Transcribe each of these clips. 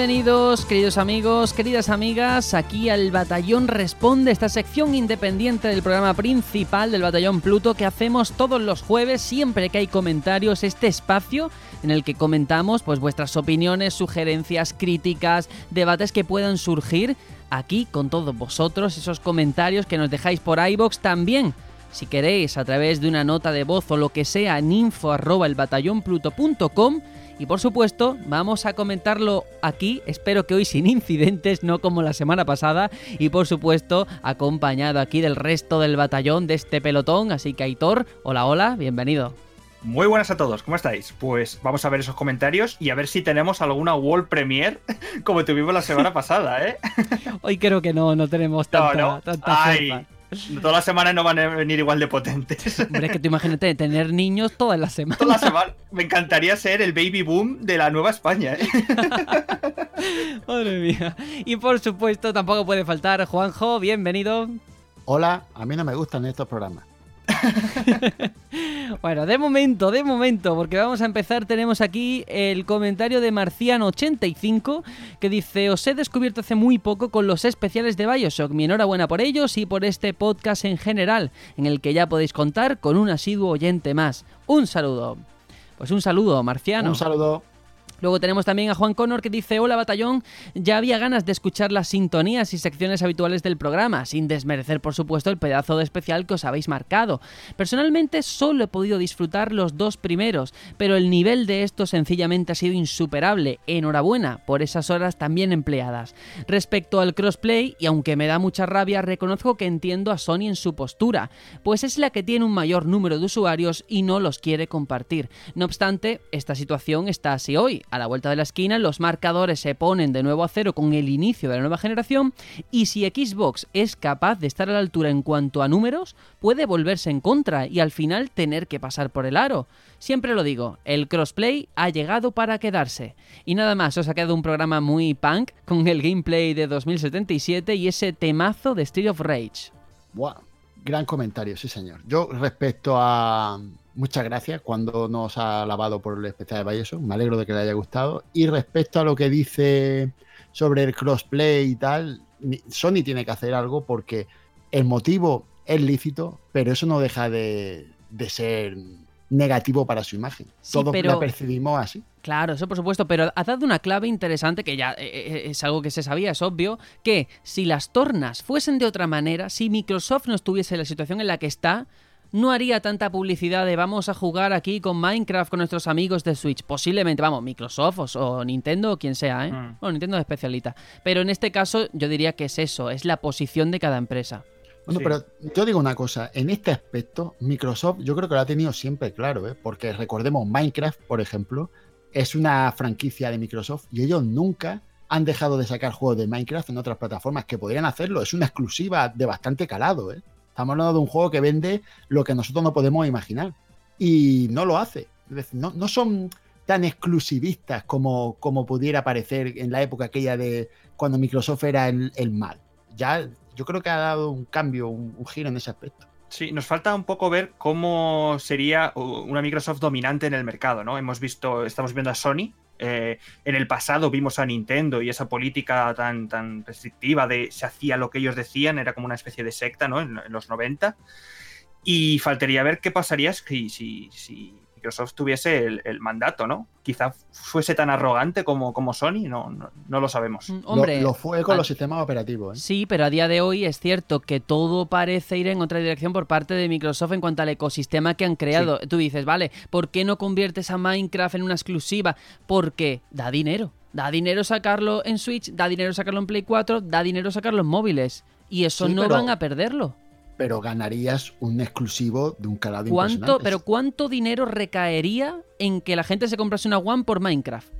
Bienvenidos, queridos amigos, queridas amigas, aquí al Batallón Responde, esta sección independiente del programa principal del Batallón Pluto que hacemos todos los jueves, siempre que hay comentarios, este espacio en el que comentamos pues vuestras opiniones, sugerencias, críticas, debates que puedan surgir aquí con todos vosotros, esos comentarios que nos dejáis por iBox también. Si queréis, a través de una nota de voz o lo que sea, en info arroba el y por supuesto, vamos a comentarlo aquí, espero que hoy sin incidentes, no como la semana pasada. Y por supuesto, acompañado aquí del resto del batallón de este pelotón. Así que Aitor, hola, hola, bienvenido. Muy buenas a todos, ¿cómo estáis? Pues vamos a ver esos comentarios y a ver si tenemos alguna World Premiere como tuvimos la semana pasada, ¿eh? Hoy creo que no, no tenemos tanta, no, Todas las semanas no van a venir igual de potentes. Hombre, es que tú imagínate tener niños todas las semanas. Todas las semanas. Me encantaría ser el baby boom de la Nueva España, ¿eh? Madre mía. Y por supuesto, tampoco puede faltar Juanjo, bienvenido. Hola, a mí no me gustan estos programas. bueno, de momento, de momento, porque vamos a empezar, tenemos aquí el comentario de Marciano85 que dice, os he descubierto hace muy poco con los especiales de Bioshock, mi enhorabuena por ellos y por este podcast en general, en el que ya podéis contar con un asiduo oyente más. Un saludo. Pues un saludo, Marciano. Un saludo. Luego tenemos también a Juan Connor que dice, hola batallón, ya había ganas de escuchar las sintonías y secciones habituales del programa, sin desmerecer por supuesto el pedazo de especial que os habéis marcado. Personalmente solo he podido disfrutar los dos primeros, pero el nivel de esto sencillamente ha sido insuperable. Enhorabuena por esas horas también empleadas. Respecto al crossplay, y aunque me da mucha rabia, reconozco que entiendo a Sony en su postura, pues es la que tiene un mayor número de usuarios y no los quiere compartir. No obstante, esta situación está así hoy a la vuelta de la esquina los marcadores se ponen de nuevo a cero con el inicio de la nueva generación y si Xbox es capaz de estar a la altura en cuanto a números, puede volverse en contra y al final tener que pasar por el aro. Siempre lo digo, el crossplay ha llegado para quedarse. Y nada más, os ha quedado un programa muy punk con el gameplay de 2077 y ese temazo de Street of Rage. Wow, gran comentario, sí señor. Yo respecto a, muchas gracias cuando nos ha alabado por el especial de Bioshock. Me alegro de que le haya gustado. Y respecto a lo que dice sobre el crossplay y tal, Sony tiene que hacer algo porque el motivo es lícito, pero eso no deja de, ser negativo para su imagen. Todos lo percibimos así. Claro, eso por supuesto, pero ha dado una clave interesante que ya eh, eh, es algo que se sabía, es obvio, que si las tornas fuesen de otra manera, si Microsoft no estuviese en la situación en la que está, no haría tanta publicidad de vamos a jugar aquí con Minecraft con nuestros amigos de Switch. Posiblemente, vamos, Microsoft o, Nintendo o quien sea, ¿eh? Mm. Bueno, Nintendo es especialita. Pero en este caso yo diría que es eso, es la posición de cada empresa. Bueno, pero yo digo una cosa, en este aspecto Microsoft yo creo que lo ha tenido siempre claro, ¿eh? porque recordemos Minecraft, por ejemplo, es una franquicia de Microsoft y ellos nunca han dejado de sacar juegos de Minecraft en otras plataformas que podrían hacerlo. Es una exclusiva de bastante calado, ¿eh? Estamos hablando de un juego que vende lo que nosotros no podemos imaginar. Y no lo hace. no, son tan exclusivistas como, como pudiera parecer en la época aquella de cuando Microsoft era el, mal. Ya yo creo que ha dado un cambio, un, giro en ese aspecto. Sí, nos falta un poco ver cómo sería una Microsoft dominante en el mercado, ¿no? Hemos visto, estamos viendo a Sony eh, en el pasado vimos a Nintendo y esa política tan, tan restrictiva de se hacía lo que ellos decían, era como una especie de secta, ¿no? En, los 90. Y faltaría ver qué pasaría si, si, si Microsoft tuviese el, mandato, ¿no? Quizá fuese tan arrogante como, como Sony, no, no, lo sabemos. Mm, hombre, lo, fue con los sistemas operativos. ¿eh? Sí, pero a día de hoy es cierto que todo parece ir en otra dirección por parte de Microsoft en cuanto al ecosistema que han creado. Tú dices, vale, ¿por qué no conviertes a Minecraft en una exclusiva? Porque da dinero. Da dinero sacarlo en Switch, da dinero sacarlo en Play 4, da dinero sacarlo en móviles. Y eso no van a perderlo pero ganarías un exclusivo de un calado ¿Cuánto, Pero ¿cuánto dinero recaería en que la gente se comprase una One por Minecraft?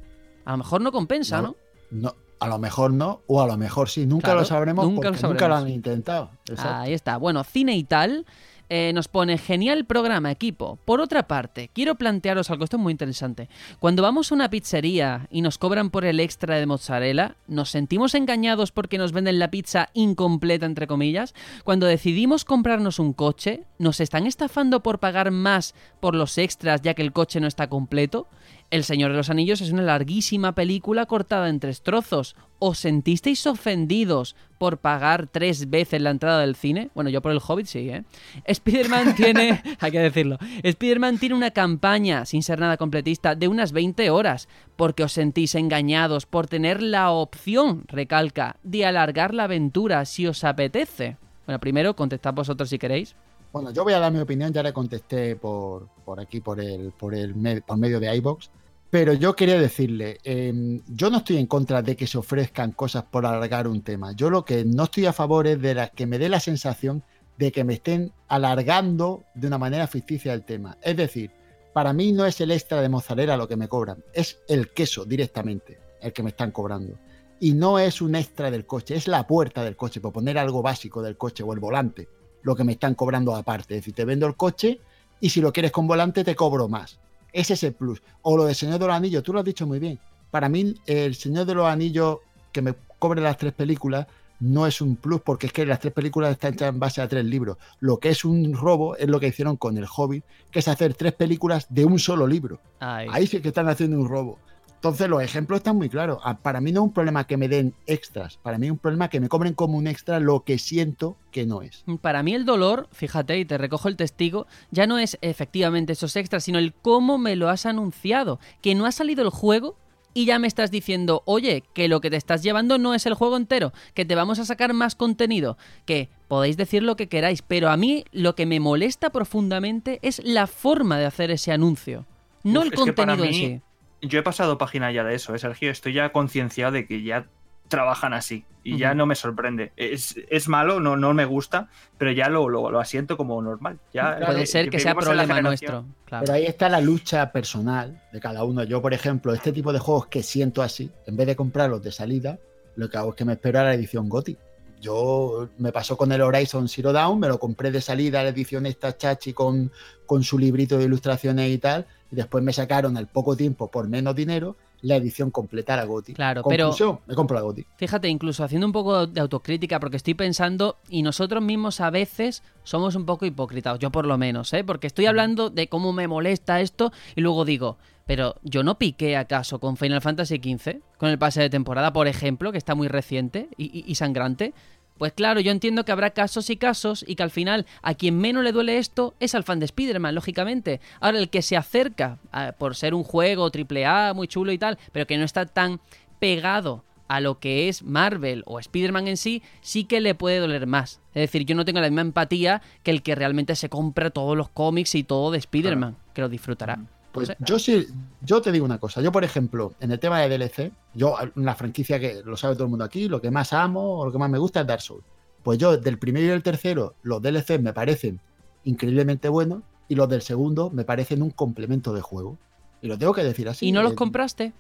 A lo mejor no compensa, ¿no? No, a lo mejor no, o a lo mejor sí. Nunca lo sabremos nunca porque lo nunca lo han intentado. Ahí está. Bueno, cine y tal. Eh, nos pone genial programa, equipo. Por otra parte, quiero plantearos algo, esto es muy interesante. Cuando vamos a una pizzería y nos cobran por el extra de mozzarella, ¿nos sentimos engañados porque nos venden la pizza incompleta, entre comillas? Cuando decidimos comprarnos un coche, ¿nos están estafando por pagar más por los extras ya que el coche no está completo? El Señor de los Anillos es una larguísima película cortada en tres trozos. ¿Os sentisteis ofendidos por pagar tres veces la entrada del cine? Bueno, yo por el Hobbit sí, ¿eh? Spider-Man tiene, hay que decirlo, Spider-Man tiene una campaña, sin ser nada completista, de unas 20 horas, porque os sentís engañados por tener la opción, recalca, de alargar la aventura si os apetece. Bueno, primero contestad vosotros si queréis. Bueno, yo voy a dar mi opinión, ya le contesté por, por aquí, por el, por el por medio de iBox. Pero yo quería decirle, em, yo no estoy en contra de que se ofrezcan cosas por alargar un tema. Yo lo que no estoy a favor es de la, que me dé la sensación de que me estén alargando de una manera ficticia el tema. Es decir, para mí no es el extra de mozzarella lo que me cobran, es el queso directamente el que me están cobrando. Y no es un extra del coche, es la puerta del coche, por poner algo básico del coche o el volante, lo que me están cobrando aparte. Es decir, te vendo el coche y si lo quieres con volante te cobro más. Ese es el plus. O lo del Señor de los Anillos, tú lo has dicho muy bien. Para mí, el Señor de los Anillos que me cobre las tres películas no es un plus porque es que las tres películas están hechas en base a tres libros. Lo que es un robo es lo que hicieron con el Hobbit, que es hacer tres películas de un solo libro. Ahí sí que están haciendo un robo. Entonces los ejemplos están muy claros. Ah, para mí no es un problema que me den extras, para mí es un problema que me cobren como un extra lo que siento que no es. Para mí el dolor, fíjate, y te recojo el testigo, ya no es efectivamente esos extras, sino el cómo me lo has anunciado, que no ha salido el juego y ya me estás diciendo, oye, que lo que te estás llevando no es el juego entero, que te vamos a sacar más contenido, que podéis decir lo que queráis, pero a mí lo que me molesta profundamente es la forma de hacer ese anuncio, no el contenido en sí yo he pasado página ya de eso, ¿eh, Sergio. Estoy ya concienciado de que ya trabajan así y ya no me sorprende. Es, malo, no, no me gusta, pero ya lo, lo, asiento como normal. Ya, Puede ser que, sea problema nuestro. Pero ahí está la lucha personal de cada uno. Yo, por ejemplo, este tipo de juegos que siento así, en vez de comprarlos de salida, lo que hago es que me espero a la edición GOTI. Yo me pasó con el Horizon Zero Dawn, me lo compré de salida, la edición esta chachi con, con su librito de ilustraciones y tal, y después me sacaron al poco tiempo por menos dinero la edición completa la GOTI. Claro, pero me compro la GOTI. Fíjate, incluso haciendo un poco de autocrítica, porque estoy pensando, y nosotros mismos a veces somos un poco hipócritas, yo por lo menos, ¿eh? porque estoy hablando de cómo me molesta esto y luego digo, pero yo no piqué acaso con Final Fantasy XV, con el pase de temporada, por ejemplo, que está muy reciente y sangrante. Pues claro, yo entiendo que habrá casos y casos y que al final a quien menos le duele esto es al fan de Spider-Man, lógicamente. Ahora, el que se acerca por ser un juego AAA muy chulo y tal, pero que no está tan pegado a lo que es Marvel o Spider-Man en sí, sí que le puede doler más. Es decir, yo no tengo la misma empatía que el que realmente se compra todos los cómics y todo de Spider-Man, que lo disfrutará. Pues yo sí, yo te digo una cosa. Yo, por ejemplo, en el tema de DLC, yo, una franquicia que lo sabe todo el mundo aquí, lo que más amo o lo que más me gusta es Dark Souls. Pues yo, del primero y el tercero, los DLC me parecen increíblemente buenos y los del segundo me parecen un complemento de juego. Y lo tengo que decir así. ¿Y no los eh, compraste?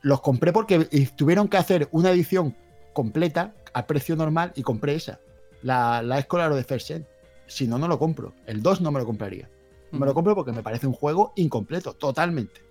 Los compré porque tuvieron que hacer una edición completa a precio normal y compré esa. La, la Escolar de First Si no, no lo compro. El 2 no me lo compraría. Me lo compro porque me parece un juego incompleto, totalmente.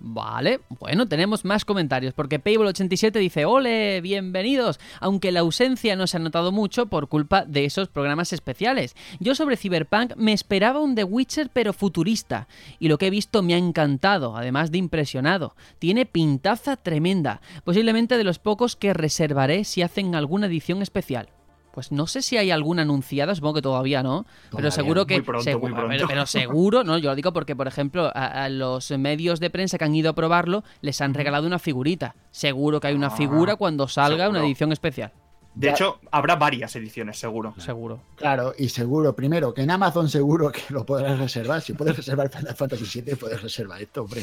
Vale, bueno, tenemos más comentarios porque Payball87 dice, ole, bienvenidos, aunque la ausencia no se ha notado mucho por culpa de esos programas especiales. Yo sobre Cyberpunk me esperaba un The Witcher pero futurista y lo que he visto me ha encantado, además de impresionado. Tiene pintaza tremenda, posiblemente de los pocos que reservaré si hacen alguna edición especial. Pues no sé si hay alguna anunciada, supongo que todavía no, pero seguro que... Muy pronto, muy pronto. Pero, seguro, ¿no? Yo lo digo porque, por ejemplo, a, los medios de prensa que han ido a probarlo les han regalado una figurita. Seguro que hay una ah, figura cuando salga una edición especial. De hecho, habrá varias ediciones, seguro. Seguro. Claro, y seguro, primero, que en Amazon seguro que lo podrás reservar. Si puedes reservar Final Fantasy VII, puedes reservar esto, hombre.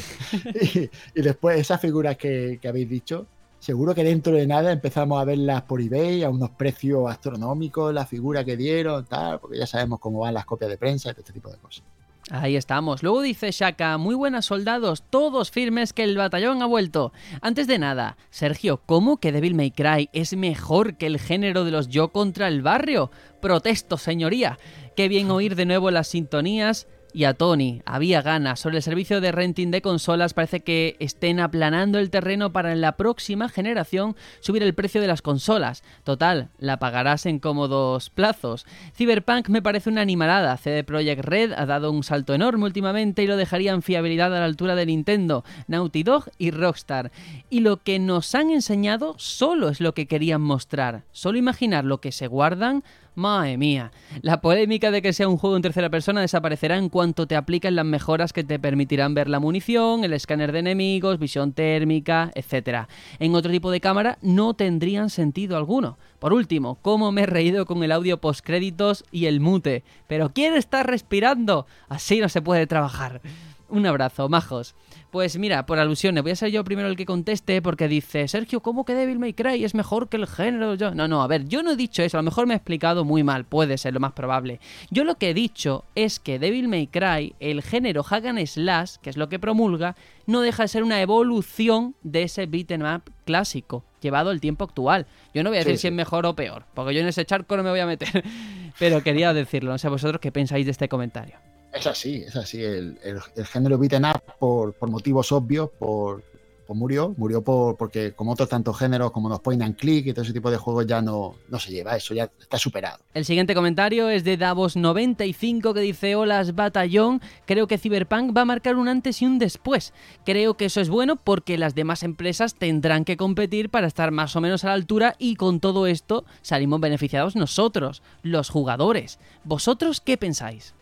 y, después, esas figuras que habéis dicho, seguro que dentro de nada empezamos a verlas por eBay a unos precios astronómicos, la figura que dieron, tal, porque ya sabemos cómo van las copias de prensa y todo este tipo de cosas. Ahí estamos. Luego dice Shaka, muy buenas soldados, todos firmes que el batallón ha vuelto. Antes de nada, Sergio, ¿cómo que Devil May Cry es mejor que el género de los yo contra el barrio? Protesto, señoría. Qué bien oír de nuevo las sintonías y a Tony. Había ganas. Sobre el servicio de renting de consolas parece que estén aplanando el terreno para en la próxima generación subir el precio de las consolas. Total, la pagarás en cómodos plazos. Cyberpunk me parece una animalada. CD Projekt Red ha dado un salto enorme últimamente y lo dejaría en fiabilidad a la altura de Nintendo, Naughty Dog y Rockstar. Y lo que nos han enseñado solo es lo que querían mostrar. Solo imaginar lo que se guardan Madre mía. La polémica de que sea un juego en tercera persona desaparecerá en cuanto te apliquen las mejoras que te permitirán ver la munición, el escáner de enemigos, visión térmica, etc. En otro tipo de cámara no tendrían sentido alguno. Por último, cómo me he reído con el audio postcréditos y el mute. Pero ¿quién está respirando? Así no se puede trabajar. Un abrazo, majos. Pues mira, por alusiones, voy a ser yo primero el que conteste porque dice, Sergio, ¿cómo que Devil May Cry es mejor que el género? Yo... No, no, a ver, yo no he dicho eso, a lo mejor me he explicado muy mal, puede ser lo más probable. Yo lo que he dicho es que Devil May Cry, el género Hagan Slash, que es lo que promulga, no deja de ser una evolución de ese beat'em up clásico, llevado al tiempo actual. Yo no voy a decir si es mejor o peor, porque yo en ese charco no me voy a meter, pero quería decirlo, no sé vosotros qué pensáis de este comentario. Es así, es así. El, género beaten up, por, motivos obvios, por, murió. Murió por, porque, como otros tantos géneros, como los point and click y todo ese tipo de juegos, ya no, no se lleva. Eso ya está superado. El siguiente comentario es de Davos95 que dice: Hola, Batallón. Creo que Cyberpunk va a marcar un antes y un después. Creo que eso es bueno porque las demás empresas tendrán que competir para estar más o menos a la altura y con todo esto salimos beneficiados nosotros, los jugadores. ¿Vosotros qué pensáis?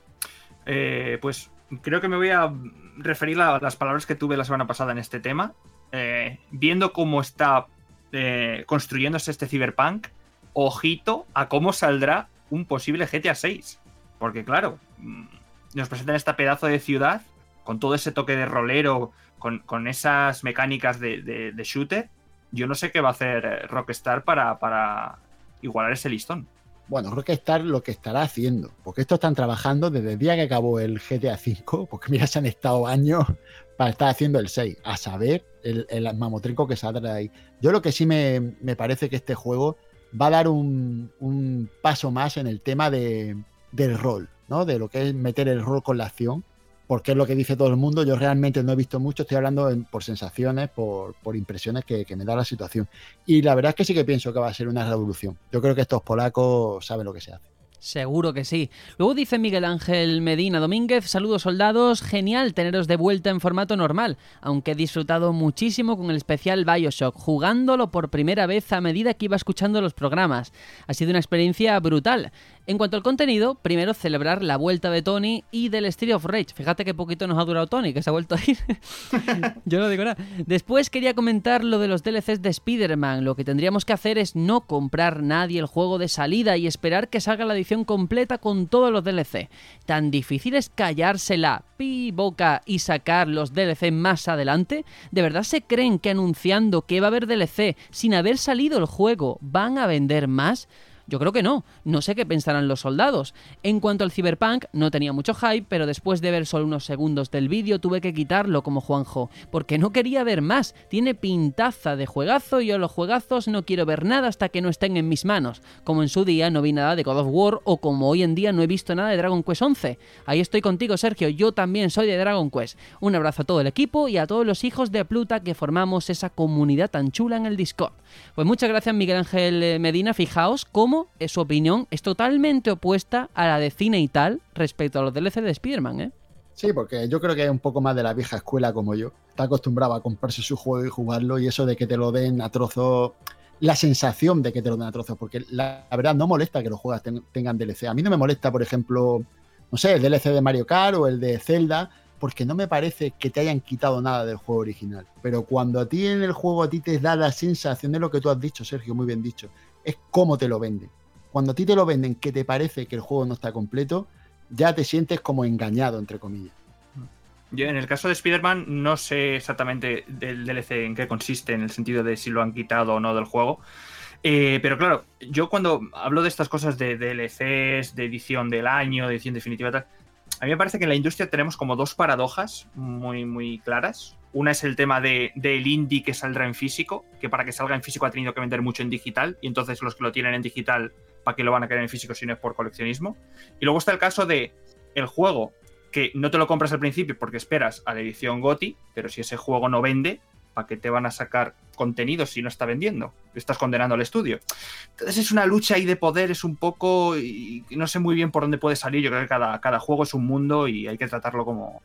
Eh, pues creo que me voy a referir a las palabras que tuve la semana pasada en este tema. Eh, viendo cómo está eh, construyéndose este Cyberpunk, ojito a cómo saldrá un posible GTA 6. Porque claro, mm, nos presentan esta pedazo de ciudad con todo ese toque de rolero, con, esas mecánicas de, shooter. Yo no sé qué va a hacer Rockstar para, para igualar ese listón. Bueno, Rockstar lo que estará haciendo, porque esto están trabajando desde el día que acabó el GTA V, porque mira, se han estado años para estar haciendo el 6, a saber el, el mamotrico que saldrá ahí. Yo lo que sí me, parece que este juego va a dar un, paso más en el tema de, del rol, ¿no? De lo que es meter el rol con la acción porque es lo que dice todo el mundo. Yo realmente no he visto mucho, estoy hablando por sensaciones, por, impresiones que, me da la situación. Y la verdad es que sí que pienso que va a ser una revolución. Yo creo que estos polacos saben lo que se hace. Seguro que sí. Luego dice Miguel Ángel Medina Domínguez, saludos soldados, genial teneros de vuelta en formato normal, aunque he disfrutado muchísimo con el especial Bioshock, jugándolo por primera vez a medida que iba escuchando los programas. Ha sido una experiencia brutal. En cuanto al contenido, primero celebrar la vuelta de Tony y del Street of Rage. Fíjate qué poquito nos ha durado Tony, que se ha vuelto a ir. Yo no digo nada. Después quería comentar lo de los DLCs de Spider-Man. Lo que tendríamos que hacer es no comprar nadie el juego de salida y esperar que salga la edición completa con todos los DLC. Tan difícil es callársela, pi boca y sacar los DLC más adelante. ¿De verdad se creen que anunciando que va a haber DLC sin haber salido el juego van a vender más? Yo creo que no, no sé qué pensarán los soldados. En cuanto al Cyberpunk, no tenía mucho hype, pero después de ver solo unos segundos del vídeo tuve que quitarlo como Juanjo, porque no quería ver más. Tiene pintaza de juegazo y yo los juegazos no quiero ver nada hasta que no estén en mis manos, como en su día no vi nada de God of War o como hoy en día no he visto nada de Dragon Quest 11. Ahí estoy contigo, Sergio, yo también soy de Dragon Quest. Un abrazo a todo el equipo y a todos los hijos de Pluta que formamos esa comunidad tan chula en el Discord. Pues muchas gracias Miguel Ángel eh, Medina, fijaos cómo su opinión es totalmente opuesta a la de cine y tal respecto a los DLC de Spider-Man, ¿eh? Sí, porque yo creo que es un poco más de la vieja escuela como yo. Está acostumbrado a comprarse su juego y jugarlo y eso de que te lo den a trozos, la sensación de que te lo den a trozos, porque la, verdad no molesta que los juegos tengan DLC. A mí no me molesta, por ejemplo, no sé, el DLC de Mario Kart o el de Zelda, porque no me parece que te hayan quitado nada del juego original. Pero cuando a ti en el juego a ti te da la sensación de lo que tú has dicho, Sergio, muy bien dicho, es cómo te lo venden cuando a ti te lo venden que te parece que el juego no está completo, ya te sientes como engañado, entre comillas. Yo en el caso de Spider-Man no sé exactamente del DLC en qué consiste, en el sentido de si lo han quitado o no del juego. Eh, pero claro, yo cuando hablo de estas cosas de DLCs, de edición del año, de edición definitiva, tal, a mí me parece que en la industria tenemos como dos paradojas muy, muy claras. Una es el tema de, del indie que saldrá en físico, que para que salga en físico ha tenido que vender mucho en digital, y entonces los que lo tienen en digital, ¿para qué lo van a querer en físico si no es por coleccionismo? Y luego está el caso de el juego que no te lo compras al principio porque esperas a la edición GOTI, pero si ese juego no vende, ¿para qué te van a sacar contenido si no está vendiendo? Estás condenando al estudio. Entonces es una lucha ahí de poder, es un poco. y no sé muy bien por dónde puede salir. Yo creo que cada, cada juego es un mundo y hay que tratarlo como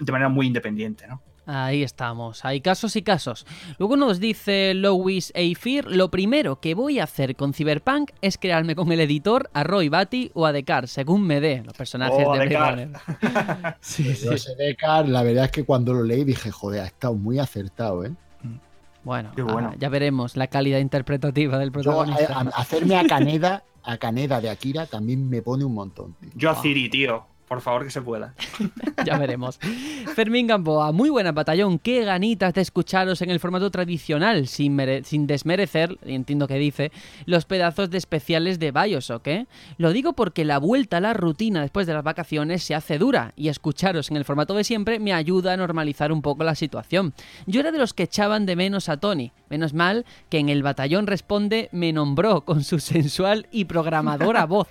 de manera muy independiente, ¿no? Ahí estamos, hay casos y casos. Luego nos dice Louis Eifir, lo primero que voy a hacer con Cyberpunk es crearme con el editor a Roy Batty o a Dekar, según me dé los personajes Oh, de Blade Deckard. Runner. sí, Yo sí. ese Deckard, la verdad es que cuando lo leí dije, joder, ha estado muy acertado, ¿eh? Bueno, Qué bueno. ah, ya veremos la calidad interpretativa del Yo, protagonista. a- a- hacerme a Caneda, a Caneda de Akira también me pone un montón. tío. Yo a Ciri, tío. Por favor, que se pueda. ya veremos. Fermín Gamboa, muy buena batallón. Qué ganitas de escucharos en el formato tradicional, sin, sin desmerecer, y entiendo que dice, los pedazos de especiales de Bioshock, ¿eh? Lo digo porque la vuelta a la rutina después de las vacaciones se hace dura y escucharos en el formato de siempre me ayuda a normalizar un poco la situación. Yo era de los que echaban de menos a Tony. Menos mal que en el batallón responde me nombró con su sensual y programadora voz.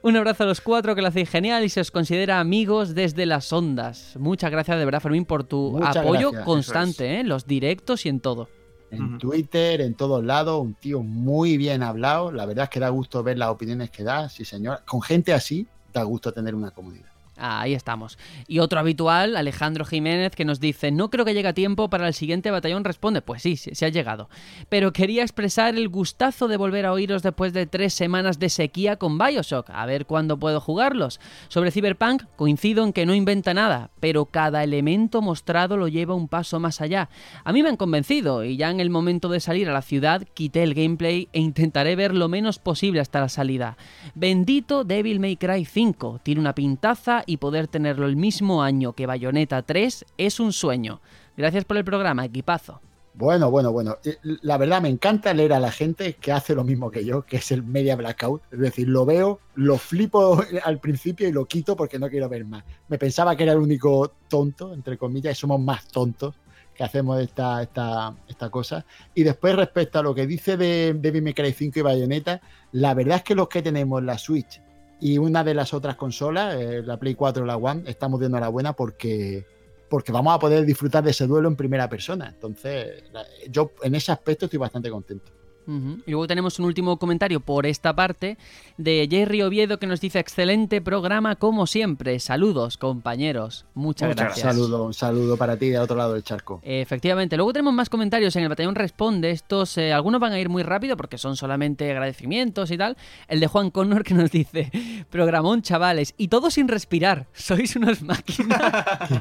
Un abrazo a los cuatro que lo hacéis genial y se os considera amigos desde las ondas. Muchas gracias de verdad, Fermín, por tu Muchas apoyo gracias. constante, ¿eh? en los directos y en todo. En. Twitter, en todos lados, un tío muy bien hablado. La verdad es que da gusto ver las opiniones que da, sí señor. Con gente así, da gusto tener una comunidad. Ahí estamos. Y otro habitual, Alejandro Jiménez, que nos dice, no creo que llegue a tiempo para el siguiente batallón, responde, pues sí, sí ha llegado. Pero quería expresar el gustazo de volver a oíros después de tres semanas de sequía con Bioshock, a ver cuándo puedo jugarlos. Sobre Cyberpunk, coincido en que no inventa nada, pero cada elemento mostrado lo lleva un paso más allá. A mí me han convencido, y ya en el momento de salir a la ciudad, quité el gameplay e intentaré ver lo menos posible hasta la salida. Bendito Devil May Cry 5, tiene una pintaza y poder tenerlo el mismo año que Bayonetta 3 es un sueño. Gracias por el programa, equipazo. Bueno, bueno, bueno. Eh, La verdad me encanta leer a la gente que hace lo mismo que yo, que es el media blackout. Es decir, lo veo, lo flipo al principio y lo quito porque no quiero ver más. Me pensaba que era el único tonto, entre comillas, y somos más tontos que hacemos esta, esta, esta cosa. Y después respecto a lo que dice de May Cry 5 y Bayonetta, la verdad es que los que tenemos la Switch y una de las otras consolas, eh, la Play 4 o la One, estamos dando la buena porque porque vamos a poder disfrutar de ese duelo en primera persona. Entonces, yo en ese aspecto estoy bastante contento. Y luego tenemos un último comentario por esta parte de Jerry Oviedo que nos dice excelente programa como siempre. Saludos compañeros. Muchas, Muchas gracias. Un saludo, un saludo para ti del otro lado del charco. Efectivamente, luego tenemos más comentarios en el batallón responde. Estos, eh, algunos van a ir muy rápido porque son solamente agradecimientos y tal. El de Juan Connor que nos dice: Programón, chavales, y todo sin respirar. Sois unas máquinas.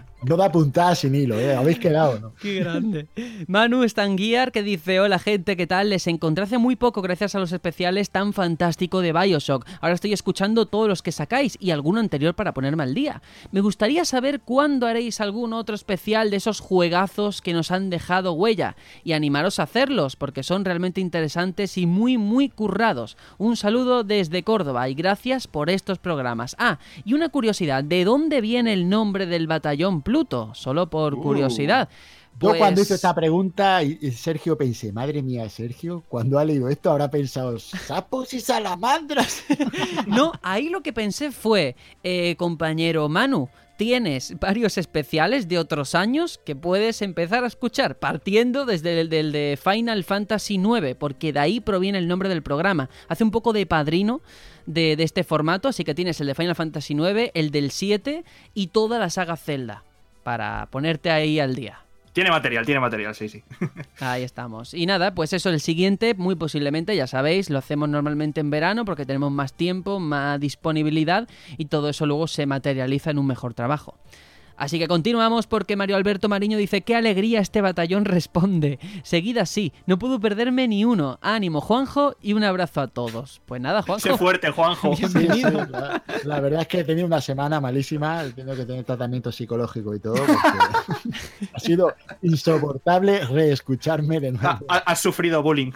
No da puntada sin hilo, ¿eh? Habéis quedado, ¿no? Qué grande. Manu Stanguiar que dice: Hola gente, ¿qué tal? Les encontré hace muy poco gracias a los especiales tan fantástico de Bioshock. Ahora estoy escuchando todos los que sacáis y alguno anterior para ponerme al día. Me gustaría saber cuándo haréis algún otro especial de esos juegazos que nos han dejado huella y animaros a hacerlos porque son realmente interesantes y muy muy currados. Un saludo desde Córdoba y gracias por estos programas. Ah, y una curiosidad, ¿de dónde viene el nombre del batallón Pluto? Solo por Uh. Yo cuando Pues- hice esta pregunta, y, y Sergio pensé, madre mía, Sergio, cuando ha leído esto habrá pensado, sapos y salamandras. No, ahí lo que pensé fue, eh, compañero Manu, tienes varios especiales de otros años que puedes empezar a escuchar, partiendo desde el del de Final Fantasy IX, porque de ahí proviene el nombre del programa. Hace un poco de padrino de, de este formato, así que tienes el de Final Fantasy IX, el del 7 y toda la saga Zelda, para ponerte ahí al día. Tiene material, tiene material, sí, sí. Ahí estamos. Y nada, pues eso, el siguiente, muy posiblemente, ya sabéis, lo hacemos normalmente en verano porque tenemos más tiempo, más disponibilidad y todo eso luego se materializa en un mejor trabajo. Así que continuamos porque Mario Alberto Mariño dice qué alegría este batallón responde. Seguida así, no puedo perderme ni uno. Ánimo Juanjo y un abrazo a todos. Pues nada, Sé Juanjo. fuerte, Juanjo. Sí, sí, la, la verdad es que he tenido una semana malísima, he tenido que tener tratamiento psicológico y todo, porque ha sido insoportable reescucharme de nuevo. Ha- ha- Has sufrido bullying.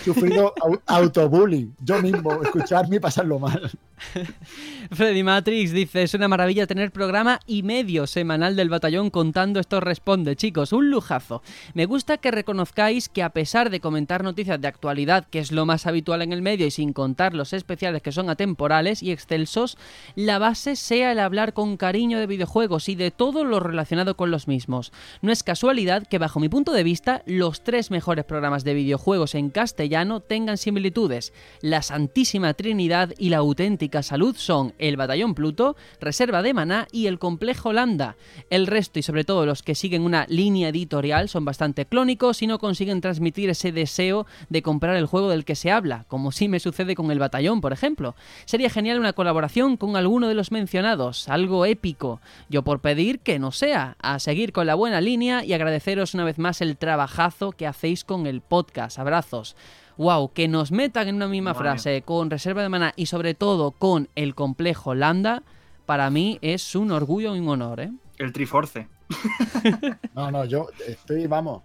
He sufrido au- autobullying, yo mismo, escucharme y pasarlo mal. Freddy Matrix dice, es una maravilla tener programa y medio semanal del batallón contando esto responde, chicos, un lujazo. Me gusta que reconozcáis que a pesar de comentar noticias de actualidad, que es lo más habitual en el medio y sin contar los especiales que son atemporales y excelsos, la base sea el hablar con cariño de videojuegos y de todo lo relacionado con los mismos. No es casualidad que bajo mi punto de vista los tres mejores programas de videojuegos en castellano tengan similitudes, la Santísima Trinidad y la auténtica salud son el Batallón Pluto, Reserva de Maná y el Complejo Lambda. El resto y sobre todo los que siguen una línea editorial son bastante clónicos y no consiguen transmitir ese deseo de comprar el juego del que se habla, como sí me sucede con el Batallón, por ejemplo. Sería genial una colaboración con alguno de los mencionados, algo épico. Yo por pedir que no sea, a seguir con la buena línea y agradeceros una vez más el trabajazo que hacéis con el podcast. Abrazos wow, que nos metan en una misma frase con reserva de maná y sobre todo con el complejo Lambda, para mí es un orgullo y un honor, ¿eh? El Triforce. no, no, yo estoy, vamos,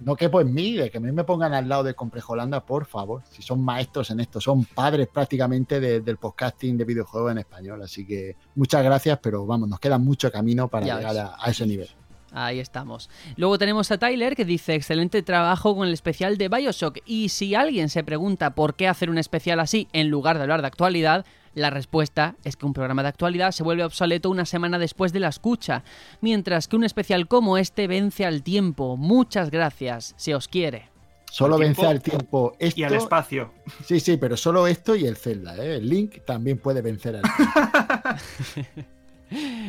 no quepo en mí de que a mí me pongan al lado del complejo Lambda, por favor. Si son maestros en esto, son padres prácticamente del podcasting de videojuegos en español. Así que muchas gracias, pero vamos, nos queda mucho camino para llegar a ese nivel. Ahí estamos. Luego tenemos a Tyler que dice excelente trabajo con el especial de Bioshock y si alguien se pregunta por qué hacer un especial así en lugar de hablar de actualidad, la respuesta es que un programa de actualidad se vuelve obsoleto una semana después de la escucha, mientras que un especial como este vence al tiempo. Muchas gracias, se os quiere. Solo vence al tiempo esto. Y al espacio. Sí, sí, pero solo esto y el Zelda. ¿eh? El Link también puede vencer al tiempo.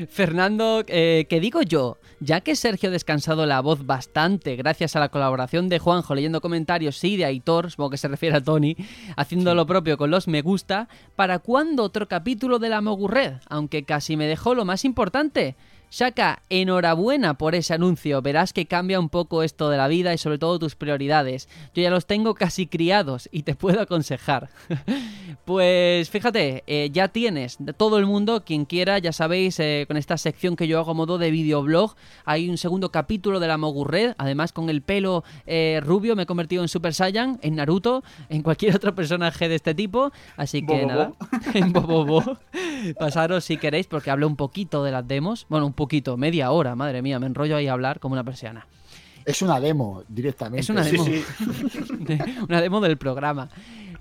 Fernando, eh, ¿qué digo yo? Ya que Sergio ha descansado la voz bastante gracias a la colaboración de Juanjo leyendo comentarios y de Aitor, supongo que se refiere a Tony, haciendo lo propio con los me gusta, ¿para cuándo otro capítulo de la Mogurred? Aunque casi me dejó lo más importante. Shaka, enhorabuena por ese anuncio. Verás que cambia un poco esto de la vida y sobre todo tus prioridades. Yo ya los tengo casi criados y te puedo aconsejar. pues fíjate, eh, ya tienes todo el mundo, quien quiera, ya sabéis, eh, con esta sección que yo hago a modo de videoblog, hay un segundo capítulo de la Mogurred. Además, con el pelo eh, rubio me he convertido en Super Saiyan, en Naruto, en cualquier otro personaje de este tipo. Así que nada, en Bobobo. Pasaros si queréis, porque hablo un poquito de las demos. Bueno, un poquito, media hora, madre mía, me enrollo ahí a hablar como una persiana. Es una demo directamente. Es una demo. una demo del programa.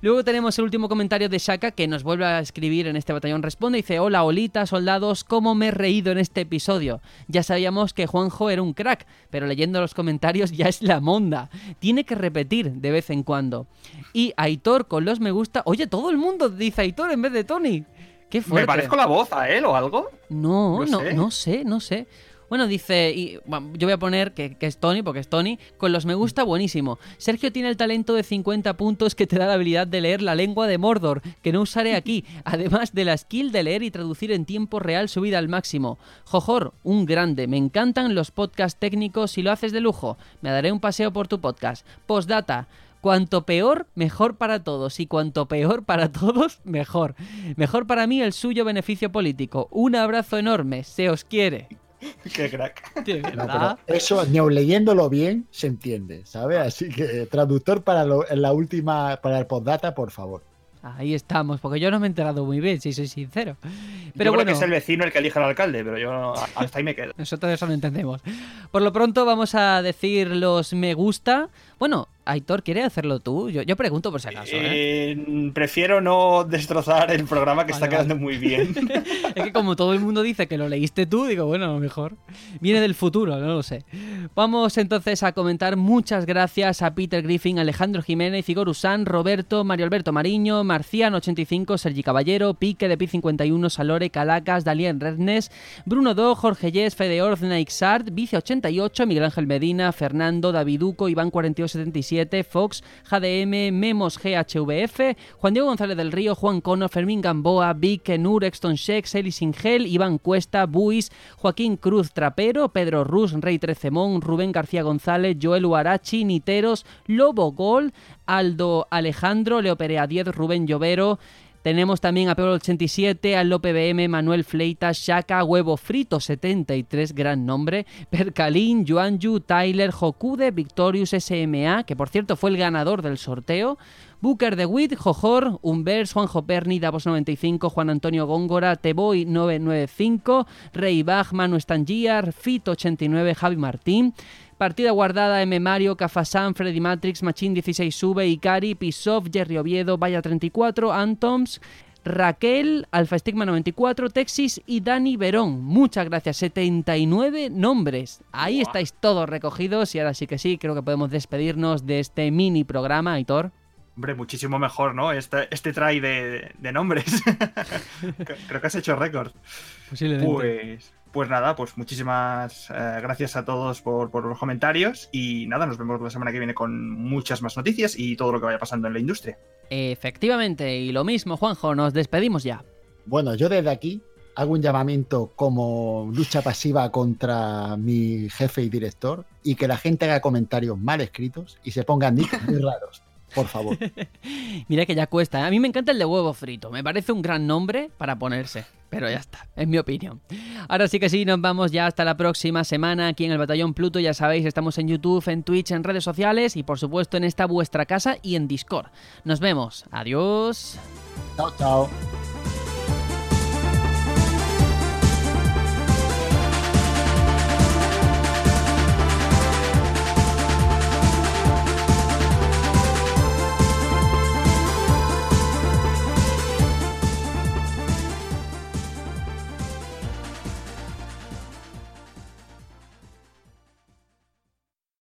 Luego tenemos el último comentario de Shaka que nos vuelve a escribir en este batallón responde. Dice, hola Olita, soldados, ¿cómo me he reído en este episodio? Ya sabíamos que Juanjo era un crack, pero leyendo los comentarios ya es la monda. Tiene que repetir de vez en cuando. Y Aitor con los me gusta. Oye, todo el mundo dice Aitor en vez de Tony. ¿Me parezco la voz a él o algo? No, no, no, sé, no sé. Bueno, dice, y, yo voy a poner que, es Tony, porque es Tony, con los me gusta buenísimo. Sergio tiene el talento de 50 puntos que te da la habilidad de leer la lengua de Mordor, que no usaré aquí, además de la skill de leer y traducir en tiempo real subida al máximo. Jojor, un grande, me encantan los podcasts técnicos y lo haces de lujo. Me daré un paseo por tu podcast. Postdata, Cuanto peor, mejor para todos. Y cuanto peor para todos, mejor. Mejor para mí el suyo beneficio político. Un abrazo enorme. Se os quiere. Qué crack. eso, ni leyéndolo bien, se entiende, ¿sabes? Así que traductor para la última, para el postdata, por favor. Ahí estamos, porque yo no me he enterado muy bien, si soy sincero. Pero bueno, que es el vecino el que elige al alcalde, pero yo hasta ahí me quedo. Nosotros eso lo entendemos. Por lo pronto vamos a decir los me gusta. Bueno, Aitor, ¿quieres hacerlo tú? Yo, pregunto por si acaso. ¿eh? ¿eh? Prefiero no destrozar el programa que está quedando muy bien. es que como todo el mundo dice que lo leíste tú, digo, bueno, a lo mejor viene del futuro, no lo sé. Vamos entonces a comentar muchas gracias a Peter Griffin, Alejandro Jiménez, Igor Usán, Roberto, Mario Alberto Mariño, Marciano85, Sergi Caballero, Pique de Pi51, Salore, Calacas, Dalien Rednes, Bruno Do, Jorge Yes, Fede Orz, Naixart, Vice88, Miguel Ángel Medina, Fernando, David Daviduco, Iván4777, Fox, JDM, Memos GHVF, Juan Diego González del Río, Juan Cono, Fermín Gamboa, Vic, Nur, Exton Shex, Eli Singel, Iván Cuesta, Buis, Joaquín Cruz Trapero, Pedro Rus, Rey Trecemón, Rubén García González, Joel Huarachi, Niteros, Lobo Gol, Aldo Alejandro, Leo Perea 10, Rubén Llovero, tenemos también a Peor87, al BM, Manuel Fleita, Shaka, Huevo Frito 73, gran nombre, Percalín, Yuanju, Tyler, Hokude, Victorious SMA, que por cierto fue el ganador del sorteo, Booker de Witt, Jojor, Umbers, Juanjo Perni, Davos95, Juan Antonio Góngora, Teboy 995, Rey Bach, Manu Stangiar, Fit89, Javi Martín, Partida guardada M. Mario, Cafasan, Freddy Matrix, Machine 16 Sube, Ikari, Pisov, Jerry Oviedo, Vaya 34, Antoms, Raquel, Alfa Stigma 94, Texas y Dani Verón. Muchas gracias, 79 nombres. Ahí estáis todos recogidos y ahora sí que sí, creo que podemos despedirnos de este mini programa, Aitor. Hombre, muchísimo mejor, ¿no? Este, este try de, de nombres. creo que has hecho récord. Posiblemente. Pues pues nada, pues muchísimas eh, gracias a todos por, los comentarios y nada, nos vemos la semana que viene con muchas más noticias y todo lo que vaya pasando en la industria. Efectivamente, y lo mismo, Juanjo, nos despedimos ya. Bueno, yo desde aquí hago un llamamiento como lucha pasiva contra mi jefe y director y que la gente haga comentarios mal escritos y se pongan nicks muy raros por favor. Mira que ya cuesta. ¿eh? A mí me encanta el de huevo frito. Me parece un gran nombre para ponerse. Pero ya está, es mi opinión. Ahora sí que sí, nos vamos ya hasta la próxima semana aquí en el Batallón Pluto. Ya sabéis, estamos en YouTube, en Twitch, en redes sociales y por supuesto en esta vuestra casa y en Discord. Nos vemos. Adiós. Chao, chao.